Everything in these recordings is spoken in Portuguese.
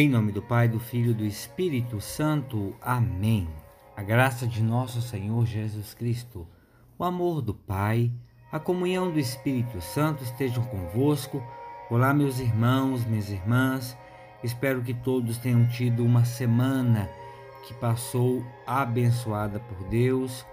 Em nome do Pai, do Filho e do Espírito Santo. Amém. A graça de nosso Senhor Jesus Cristo, o amor do Pai, a comunhão do Espírito Santo estejam convosco. Olá, meus irmãos, minhas irmãs. Espero que todos tenham tido uma semana que passou abençoada por Deus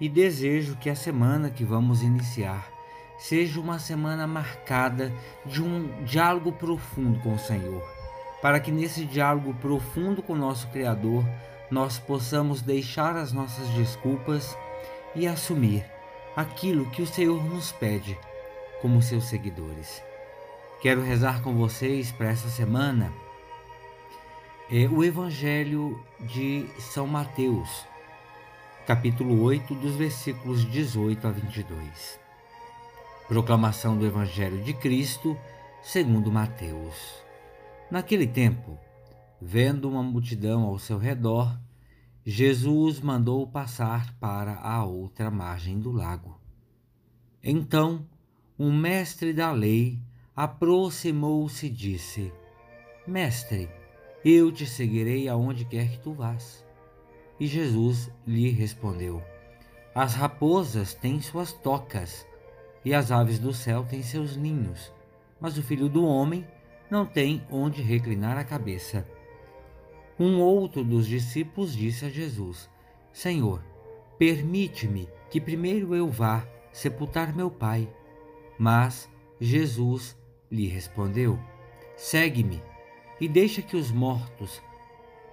e desejo que a semana que vamos iniciar seja uma semana marcada de um diálogo profundo com o Senhor para que nesse diálogo profundo com nosso Criador nós possamos deixar as nossas desculpas e assumir aquilo que o Senhor nos pede como seus seguidores. Quero rezar com vocês para essa semana é, o Evangelho de São Mateus, capítulo 8, dos versículos 18 a 22. Proclamação do Evangelho de Cristo, segundo Mateus. Naquele tempo, vendo uma multidão ao seu redor, Jesus mandou passar para a outra margem do lago. Então, um mestre da lei aproximou-se e disse: Mestre, eu te seguirei aonde quer que tu vás. E Jesus lhe respondeu: As raposas têm suas tocas, e as aves do céu têm seus ninhos, mas o filho do homem não tem onde reclinar a cabeça. Um outro dos discípulos disse a Jesus: Senhor, permite-me que primeiro eu vá sepultar meu pai. Mas Jesus lhe respondeu: Segue-me e deixa que os mortos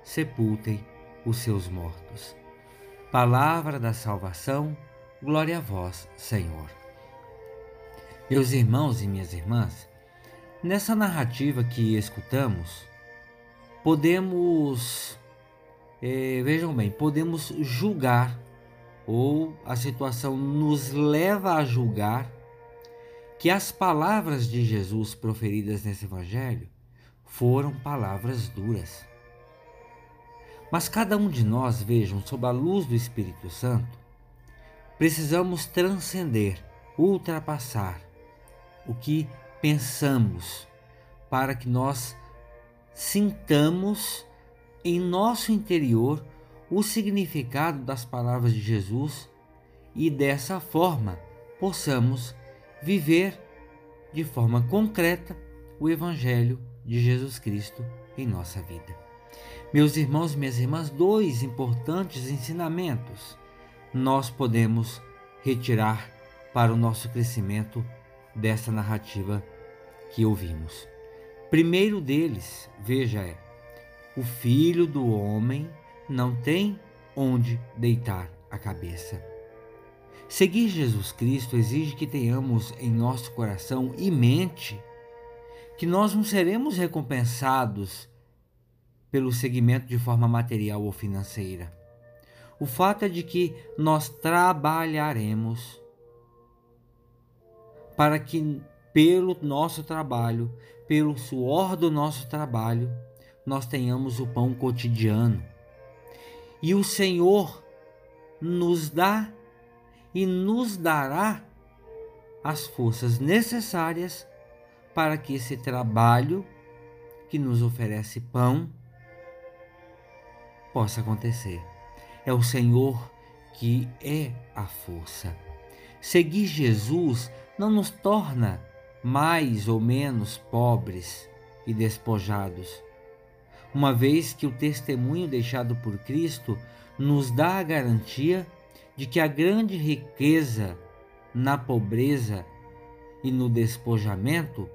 sepultem os seus mortos. Palavra da salvação, glória a vós, Senhor. Meus irmãos e minhas irmãs, Nessa narrativa que escutamos, podemos, é, vejam bem, podemos julgar, ou a situação nos leva a julgar, que as palavras de Jesus proferidas nesse Evangelho foram palavras duras. Mas cada um de nós, vejam, sob a luz do Espírito Santo, precisamos transcender, ultrapassar o que pensamos, para que nós sintamos em nosso interior o significado das palavras de Jesus e dessa forma possamos viver de forma concreta o Evangelho de Jesus Cristo em nossa vida. Meus irmãos e minhas irmãs, dois importantes ensinamentos nós podemos retirar para o nosso crescimento dessa narrativa que ouvimos. Primeiro deles, veja, é: o filho do homem não tem onde deitar a cabeça. Seguir Jesus Cristo exige que tenhamos em nosso coração e mente que nós não seremos recompensados pelo seguimento de forma material ou financeira. O fato é de que nós trabalharemos para que pelo nosso trabalho, pelo suor do nosso trabalho, nós tenhamos o pão cotidiano. E o Senhor nos dá e nos dará as forças necessárias para que esse trabalho que nos oferece pão possa acontecer. É o Senhor que é a força. Seguir Jesus não nos torna mais ou menos pobres e despojados, uma vez que o testemunho deixado por Cristo nos dá a garantia de que a grande riqueza na pobreza e no despojamento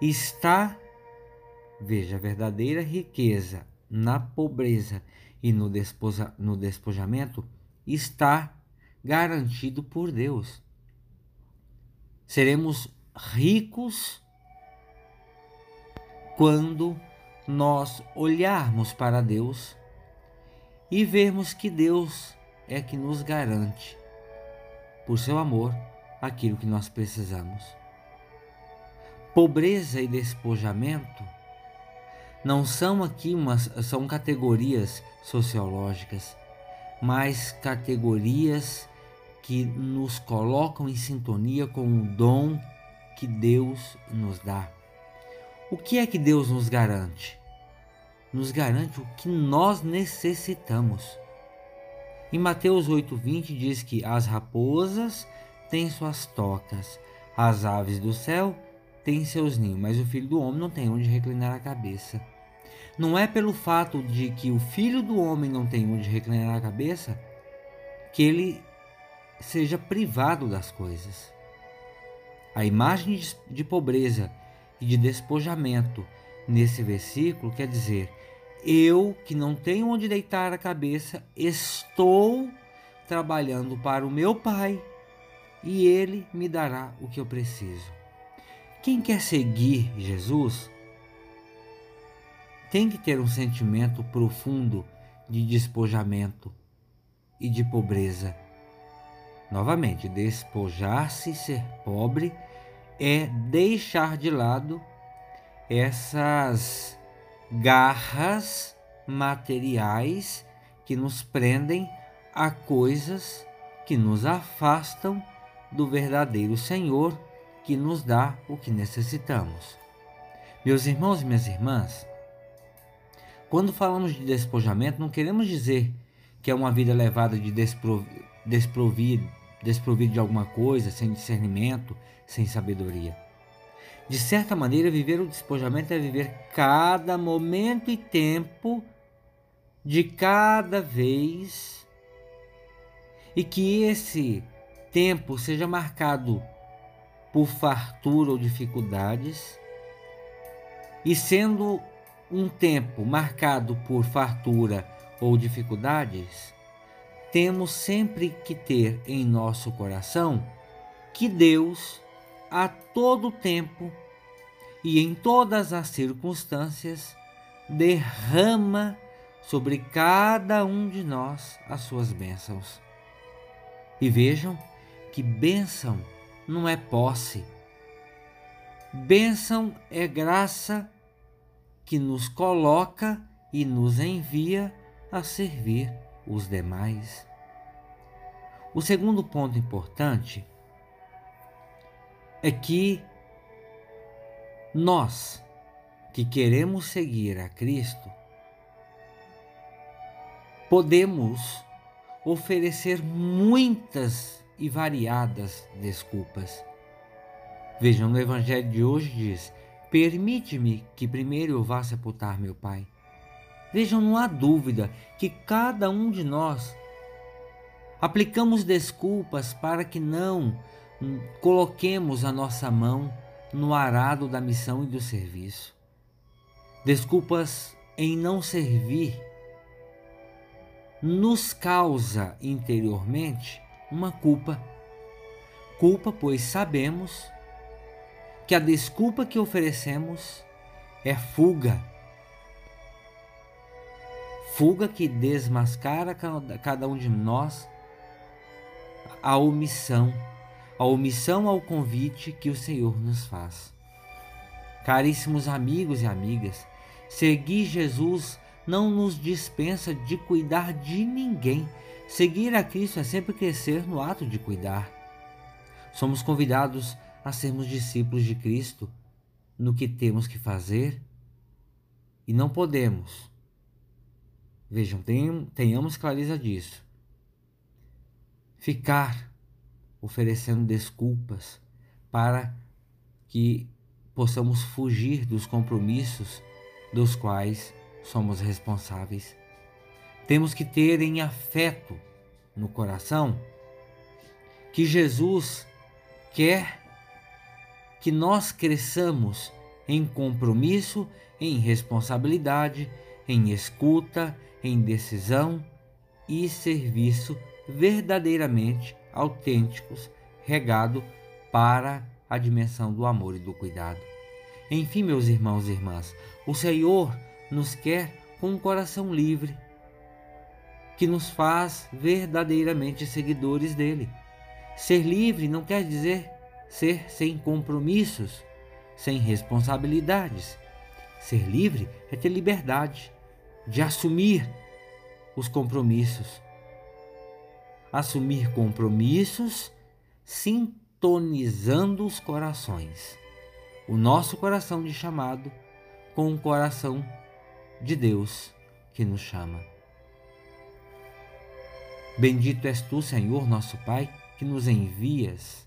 está, veja, a verdadeira riqueza na pobreza e no, despoja, no despojamento está garantido por Deus. Seremos ricos quando nós olharmos para Deus e vermos que Deus é que nos garante, por seu amor, aquilo que nós precisamos. Pobreza e despojamento não são aqui umas, são categorias sociológicas, mas categorias que nos colocam em sintonia com o dom que Deus nos dá. O que é que Deus nos garante? nos garante o que nós necessitamos. Em Mateus 8,20 diz que as raposas têm suas tocas, as aves do céu têm seus ninhos, mas o filho do homem não tem onde reclinar a cabeça. Não é pelo fato de que o filho do homem não tem onde reclinar a cabeça que ele seja privado das coisas. A imagem de pobreza e de despojamento nesse versículo quer dizer: eu que não tenho onde deitar a cabeça, estou trabalhando para o meu Pai e Ele me dará o que eu preciso. Quem quer seguir Jesus tem que ter um sentimento profundo de despojamento e de pobreza. Novamente, despojar-se ser pobre é deixar de lado essas garras materiais que nos prendem a coisas que nos afastam do verdadeiro Senhor que nos dá o que necessitamos. Meus irmãos e minhas irmãs, quando falamos de despojamento, não queremos dizer que é uma vida levada de desprovido, desprovido de alguma coisa, sem discernimento, sem sabedoria. De certa maneira, viver o despojamento é viver cada momento e tempo de cada vez e que esse tempo seja marcado por fartura ou dificuldades e sendo um tempo marcado por fartura ou dificuldades, temos sempre que ter em nosso coração que Deus, a todo tempo e em todas as circunstâncias, derrama sobre cada um de nós as suas bênçãos. E vejam que bênção não é posse. Bênção é graça que nos coloca e nos envia a servir os demais. O segundo ponto importante é que nós que queremos seguir a Cristo podemos oferecer muitas e variadas desculpas. Vejam, no Evangelho de hoje diz: Permite-me que primeiro eu vá sepultar meu pai. Vejam, não há dúvida que cada um de nós aplicamos desculpas para que não coloquemos a nossa mão no arado da missão e do serviço. Desculpas em não servir nos causa interiormente uma culpa. Culpa, pois sabemos que a desculpa que oferecemos é fuga. Fuga que desmascara cada um de nós a omissão, a omissão ao convite que o Senhor nos faz. Caríssimos amigos e amigas, seguir Jesus não nos dispensa de cuidar de ninguém. Seguir a Cristo é sempre crescer no ato de cuidar. Somos convidados a sermos discípulos de Cristo no que temos que fazer e não podemos. Vejam, tenhamos clareza disso. Ficar oferecendo desculpas para que possamos fugir dos compromissos dos quais somos responsáveis. Temos que ter em afeto no coração que Jesus quer que nós cresçamos em compromisso, em responsabilidade, em escuta, em decisão e serviço verdadeiramente autênticos, regado para a dimensão do amor e do cuidado. Enfim, meus irmãos e irmãs, o Senhor nos quer com um coração livre, que nos faz verdadeiramente seguidores dele. Ser livre não quer dizer ser sem compromissos, sem responsabilidades. Ser livre é ter liberdade de assumir os compromissos. Assumir compromissos sintonizando os corações. O nosso coração de chamado com o coração de Deus que nos chama. Bendito és tu, Senhor, nosso Pai, que nos envias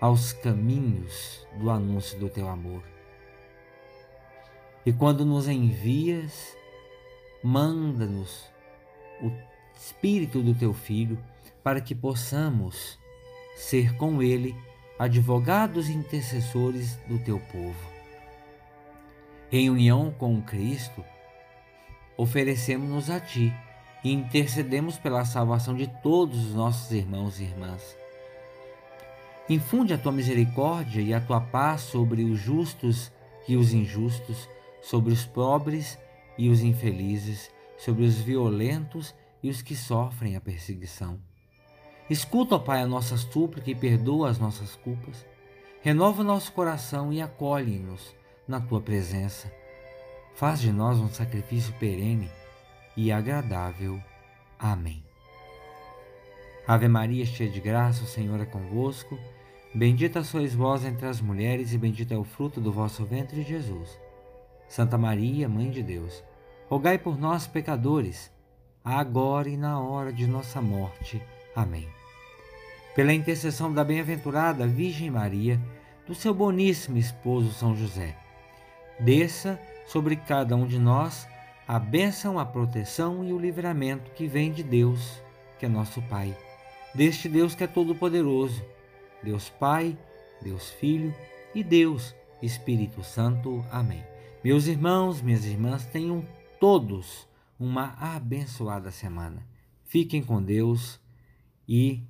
aos caminhos do anúncio do teu amor. E quando nos envias, manda-nos o Espírito do teu Filho para que possamos ser com ele advogados e intercessores do teu povo. Em união com Cristo, oferecemos-nos a ti e intercedemos pela salvação de todos os nossos irmãos e irmãs. Infunde a tua misericórdia e a tua paz sobre os justos e os injustos, sobre os pobres e os infelizes, sobre os violentos e os que sofrem a perseguição. Escuta, ó Pai, a nossa súplica e perdoa as nossas culpas. Renova o nosso coração e acolhe-nos na tua presença. Faz de nós um sacrifício perene e agradável. Amém. Ave Maria, cheia de graça, o Senhor é convosco. Bendita sois vós entre as mulheres, e bendito é o fruto do vosso ventre, Jesus. Santa Maria, Mãe de Deus, rogai por nós, pecadores, agora e na hora de nossa morte. Amém. Pela intercessão da bem-aventurada Virgem Maria, do seu boníssimo esposo São José, desça sobre cada um de nós a bênção, a proteção e o livramento que vem de Deus, que é nosso Pai, deste Deus que é todo-poderoso, Deus Pai, Deus Filho e Deus Espírito Santo. Amém. Meus irmãos, minhas irmãs, tenham todos uma abençoada semana. Fiquem com Deus e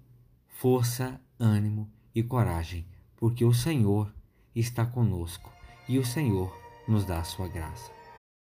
força, ânimo e coragem, porque o Senhor está conosco e o Senhor nos dá a sua graça.